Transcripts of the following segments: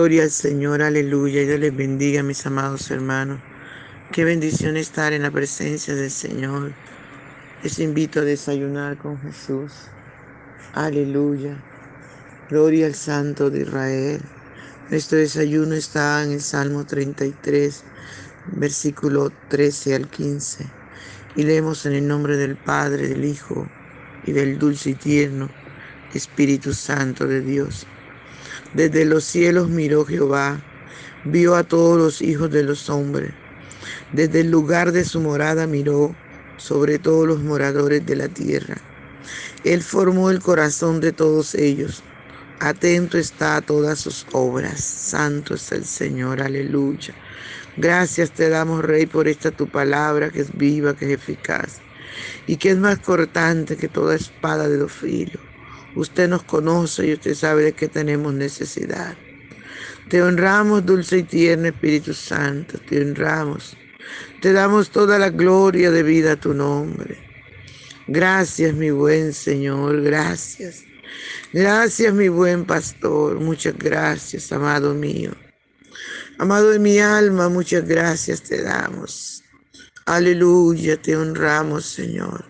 Gloria al Señor, aleluya. Dios les bendiga, mis amados hermanos. Qué bendición estar en la presencia del Señor. Les invito a desayunar con Jesús. Aleluya. Gloria al Santo de Israel. Nuestro desayuno está en el Salmo 33, versículo 13 al 15. Y leemos en el nombre del Padre, del Hijo y del dulce y tierno Espíritu Santo de Dios. Desde los cielos miró Jehová, vio a todos los hijos de los hombres. Desde el lugar de su morada miró sobre todos los moradores de la tierra. Él formó el corazón de todos ellos. Atento está a todas sus obras. Santo es el Señor. Aleluya. Gracias te damos, Rey, por esta tu palabra que es viva, que es eficaz y que es más cortante que toda espada de los filos. Usted nos conoce y usted sabe de qué tenemos necesidad. Te honramos, dulce y tierno Espíritu Santo, te honramos. Te damos toda la gloria de vida a tu nombre. Gracias, mi buen Señor, gracias. Gracias, mi buen pastor, muchas gracias, amado mío. Amado de mi alma, muchas gracias te damos. Aleluya, te honramos, Señor.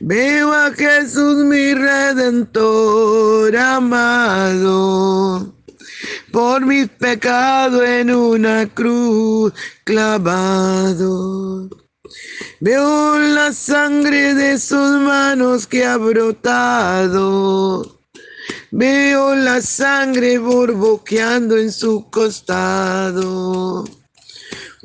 Veo a Jesús mi redentor amado, por mis pecados en una cruz clavado. Veo la sangre de sus manos que ha brotado. Veo la sangre borboqueando en su costado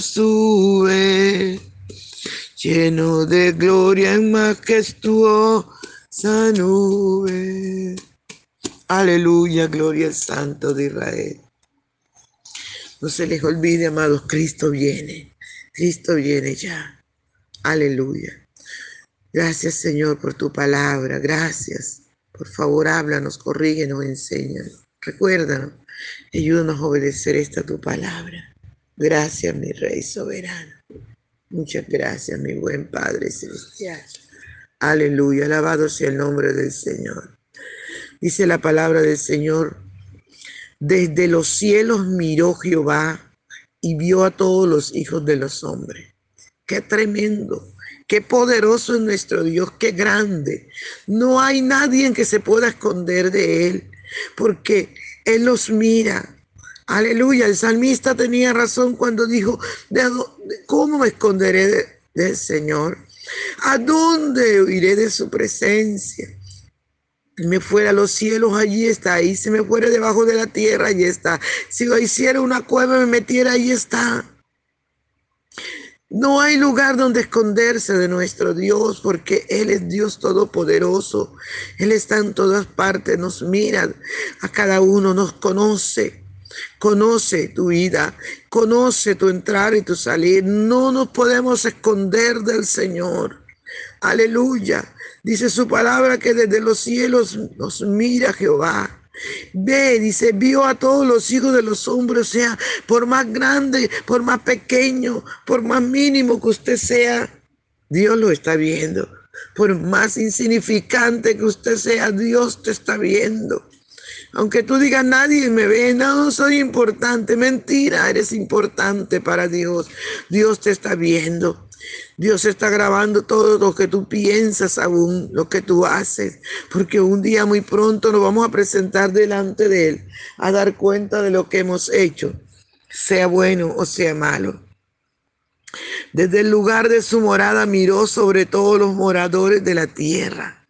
sube, lleno de gloria en majestuosa nube. Aleluya, gloria al Santo de Israel. No se les olvide, amados, Cristo viene. Cristo viene ya. Aleluya. Gracias, Señor, por tu palabra. Gracias. Por favor, háblanos, corrígenos, enséñanos. Recuérdanos, ayúdanos a obedecer esta tu palabra. Gracias, mi Rey soberano. Muchas gracias, mi buen Padre celestial. Aleluya, alabado sea el nombre del Señor. Dice la palabra del Señor, desde los cielos miró Jehová y vio a todos los hijos de los hombres. Qué tremendo, qué poderoso es nuestro Dios, qué grande. No hay nadie en que se pueda esconder de Él, porque Él los mira. Aleluya, el salmista tenía razón cuando dijo, ¿cómo me esconderé del Señor? ¿A dónde iré de su presencia? Si me fuera a los cielos, allí está. Y si me fuera debajo de la tierra, allí está. Si yo hiciera una cueva, me metiera, allí está. No hay lugar donde esconderse de nuestro Dios porque Él es Dios todopoderoso. Él está en todas partes, nos mira a cada uno, nos conoce. Conoce tu vida, conoce tu entrar y tu salir. No nos podemos esconder del Señor. Aleluya. Dice su palabra que desde los cielos nos mira Jehová. Ve, dice, vio a todos los hijos de los hombres, o sea, por más grande, por más pequeño, por más mínimo que usted sea, Dios lo está viendo. Por más insignificante que usted sea, Dios te está viendo. Aunque tú digas, nadie me ve, no soy importante. Mentira, eres importante para Dios. Dios te está viendo. Dios está grabando todo lo que tú piensas aún, lo que tú haces, porque un día muy pronto nos vamos a presentar delante de Él a dar cuenta de lo que hemos hecho, sea bueno o sea malo. Desde el lugar de su morada miró sobre todos los moradores de la tierra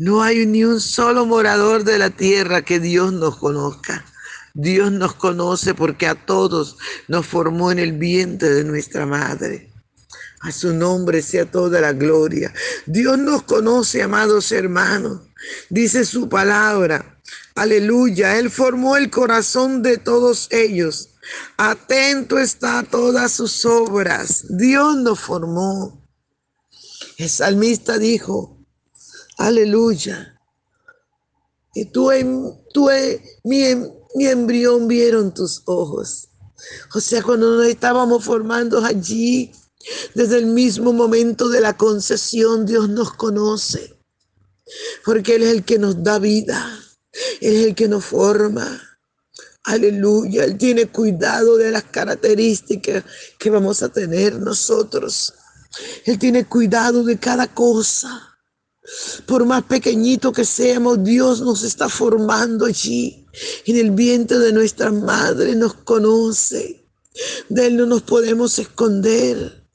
no hay ni un solo morador de la tierra que Dios nos conozca. Dios nos conoce porque a todos nos formó en el vientre de nuestra madre. A su nombre sea toda la gloria. Dios nos conoce, amados hermanos. Dice su palabra. Aleluya. Él formó el corazón de todos ellos. Atento está a todas sus obras. Dios nos formó. El salmista dijo, Aleluya. Y tú, tú mi, mi embrión vieron tus ojos. O sea, cuando nos estábamos formando allí, desde el mismo momento de la concesión, Dios nos conoce. Porque Él es el que nos da vida. Él es el que nos forma. Aleluya. Él tiene cuidado de las características que vamos a tener nosotros. Él tiene cuidado de cada cosa. Por más pequeñito que seamos, Dios nos está formando allí. En el vientre de nuestra madre nos conoce. De Él no nos podemos esconder.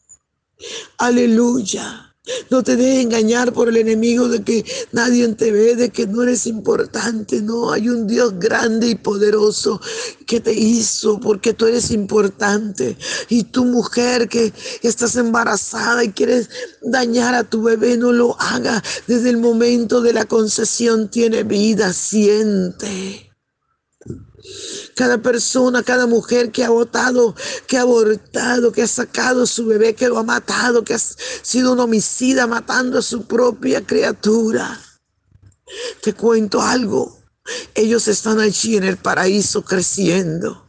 Aleluya. No te dejes engañar por el enemigo de que nadie te ve, de que no eres importante. No, hay un Dios grande y poderoso que te hizo porque tú eres importante. Y tu mujer que estás embarazada y quieres dañar a tu bebé, no lo haga. Desde el momento de la concesión tiene vida, siente. Cada persona, cada mujer que ha votado, que ha abortado, que ha sacado su bebé, que lo ha matado, que ha sido un homicida matando a su propia criatura. Te cuento algo. Ellos están allí en el paraíso creciendo.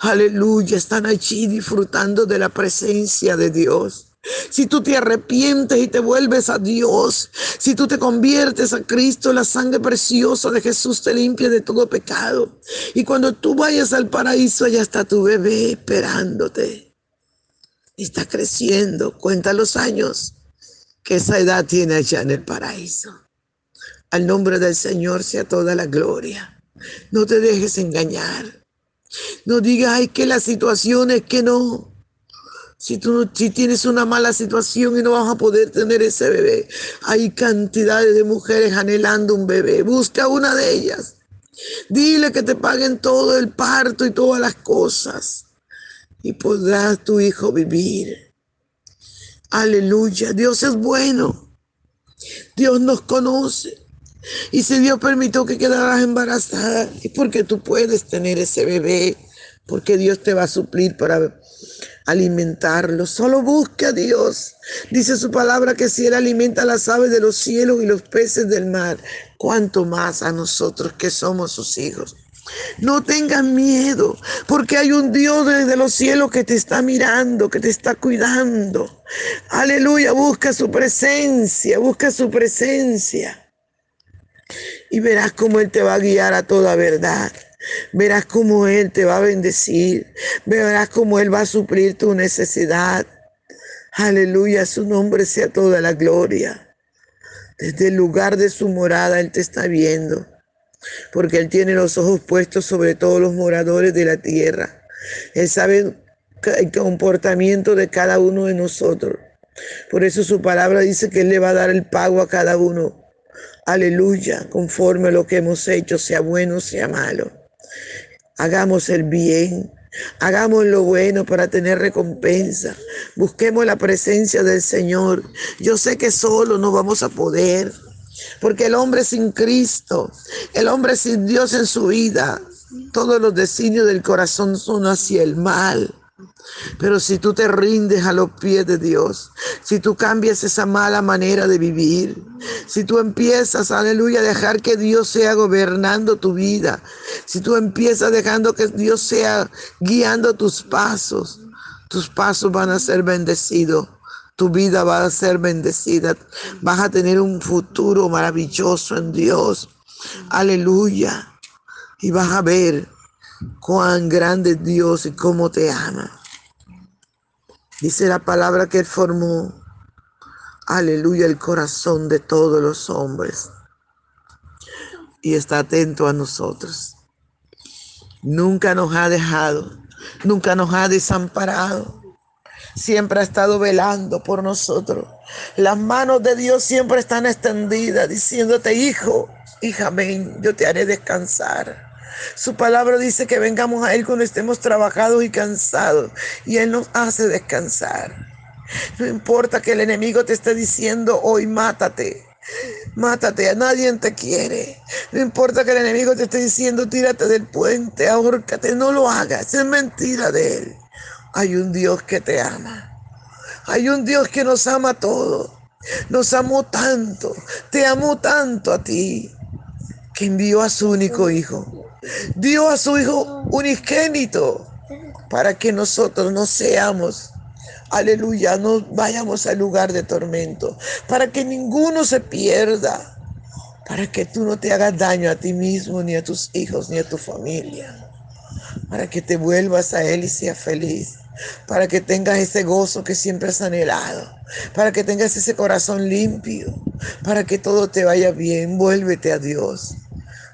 Aleluya, están allí disfrutando de la presencia de Dios. Si tú te arrepientes y te vuelves a Dios, si tú te conviertes a Cristo, la sangre preciosa de Jesús te limpia de todo pecado. Y cuando tú vayas al paraíso, allá está tu bebé esperándote. Está creciendo. Cuenta los años que esa edad tiene allá en el paraíso. Al nombre del Señor sea toda la gloria. No te dejes engañar. No digas, ay, que la situación es que no. Si tú si tienes una mala situación y no vas a poder tener ese bebé, hay cantidades de mujeres anhelando un bebé. Busca una de ellas. Dile que te paguen todo el parto y todas las cosas. Y podrás tu hijo vivir. Aleluya. Dios es bueno. Dios nos conoce. Y si Dios permitió que quedaras embarazada, es porque tú puedes tener ese bebé, porque Dios te va a suplir para alimentarlo. Solo busca a Dios. Dice su palabra que si Él alimenta a las aves de los cielos y los peces del mar, cuánto más a nosotros que somos sus hijos. No tengas miedo, porque hay un Dios desde los cielos que te está mirando, que te está cuidando. Aleluya, busca su presencia, busca su presencia. Y verás cómo Él te va a guiar a toda verdad. Verás cómo Él te va a bendecir. Verás cómo Él va a suplir tu necesidad. Aleluya, su nombre sea toda la gloria. Desde el lugar de su morada Él te está viendo porque Él tiene los ojos puestos sobre todos los moradores de la tierra. Él sabe el comportamiento de cada uno de nosotros. Por eso su palabra dice que Él le va a dar el pago a cada uno. Aleluya, conforme a lo que hemos hecho, sea bueno, sea malo. Hagamos el bien, hagamos lo bueno para tener recompensa. Busquemos la presencia del Señor. Yo sé que solo no vamos a poder. Porque el hombre sin Cristo, el hombre sin Dios en su vida, todos los designios del corazón son hacia el mal. Pero si tú te rindes a los pies de Dios, si tú cambias esa mala manera de vivir, si tú empiezas, aleluya, a dejar que Dios sea gobernando tu vida, si tú empiezas dejando que Dios sea guiando tus pasos, tus pasos van a ser bendecidos tu vida va a ser bendecida. Vas a tener un futuro maravilloso en Dios. Aleluya. Y vas a ver cuán grande es Dios y cómo te ama. Dice la palabra que Él formó. Aleluya, el corazón de todos los hombres. Y está atento a nosotros. Nunca nos ha dejado. Nunca nos ha desamparado siempre ha estado velando por nosotros. Las manos de Dios siempre están extendidas, diciéndote, hijo, hija, ven, yo te haré descansar. Su palabra dice que vengamos a Él cuando estemos trabajados y cansados, y Él nos hace descansar. No importa que el enemigo te esté diciendo hoy, mátate. Mátate, a nadie te quiere. No importa que el enemigo te esté diciendo, tírate del puente, ahórcate, no lo hagas, es mentira de él. Hay un Dios que te ama. Hay un Dios que nos ama todo. Nos amó tanto, te amó tanto a ti, que envió a su único hijo. Dio a su hijo unigénito para que nosotros no seamos, aleluya, no vayamos al lugar de tormento, para que ninguno se pierda, para que tú no te hagas daño a ti mismo, ni a tus hijos, ni a tu familia, para que te vuelvas a Él y seas feliz para que tengas ese gozo que siempre has anhelado, para que tengas ese corazón limpio, para que todo te vaya bien. Vuélvete a Dios,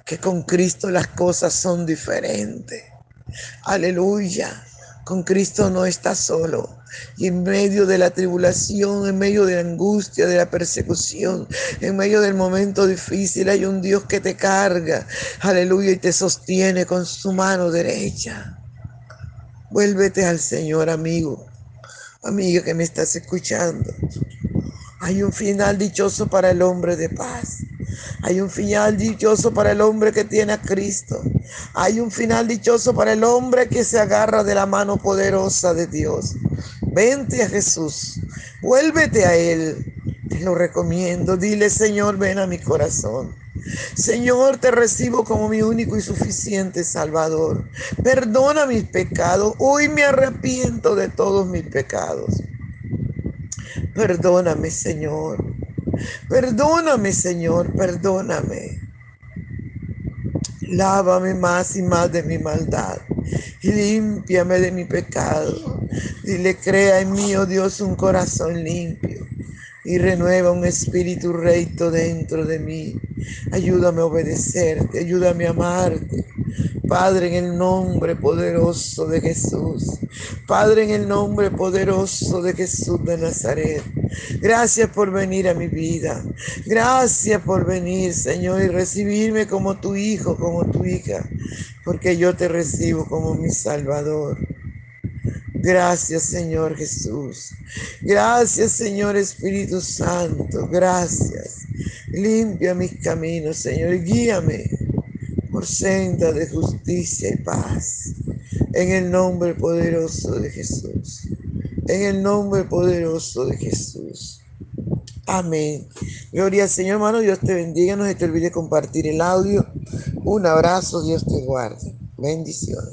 que con Cristo las cosas son diferentes. Aleluya. Con Cristo no estás solo. Y en medio de la tribulación, en medio de la angustia, de la persecución, en medio del momento difícil, hay un Dios que te carga. Aleluya. Y te sostiene con su mano derecha. Vuélvete al Señor, amigo, amiga que me estás escuchando. Hay un final dichoso para el hombre de paz. Hay un final dichoso para el hombre que tiene a Cristo. Hay un final dichoso para el hombre que se agarra de la mano poderosa de Dios. Vente a Jesús. Vuélvete a Él. Te lo recomiendo. Dile, Señor, ven a mi corazón. Señor, te recibo como mi único y suficiente Salvador. Perdona mis pecados. Hoy me arrepiento de todos mis pecados. Perdóname, Señor. Perdóname, Señor. Perdóname. Lávame más y más de mi maldad. Límpiame de mi pecado. Dile, crea en mí, oh Dios, un corazón limpio y renueva un espíritu recto dentro de mí. Ayúdame a obedecerte, ayúdame a amarte. Padre, en el nombre poderoso de Jesús. Padre, en el nombre poderoso de Jesús de Nazaret. Gracias por venir a mi vida. Gracias por venir, Señor, y recibirme como tu hijo, como tu hija, porque yo te recibo como mi Salvador. Gracias Señor Jesús. Gracias Señor Espíritu Santo. Gracias. Limpia mis caminos, Señor. Guíame por senda de justicia y paz. En el nombre poderoso de Jesús. En el nombre poderoso de Jesús. Amén. Gloria al Señor, hermano. Dios te bendiga. No se te olvide compartir el audio. Un abrazo. Dios te guarde. Bendiciones.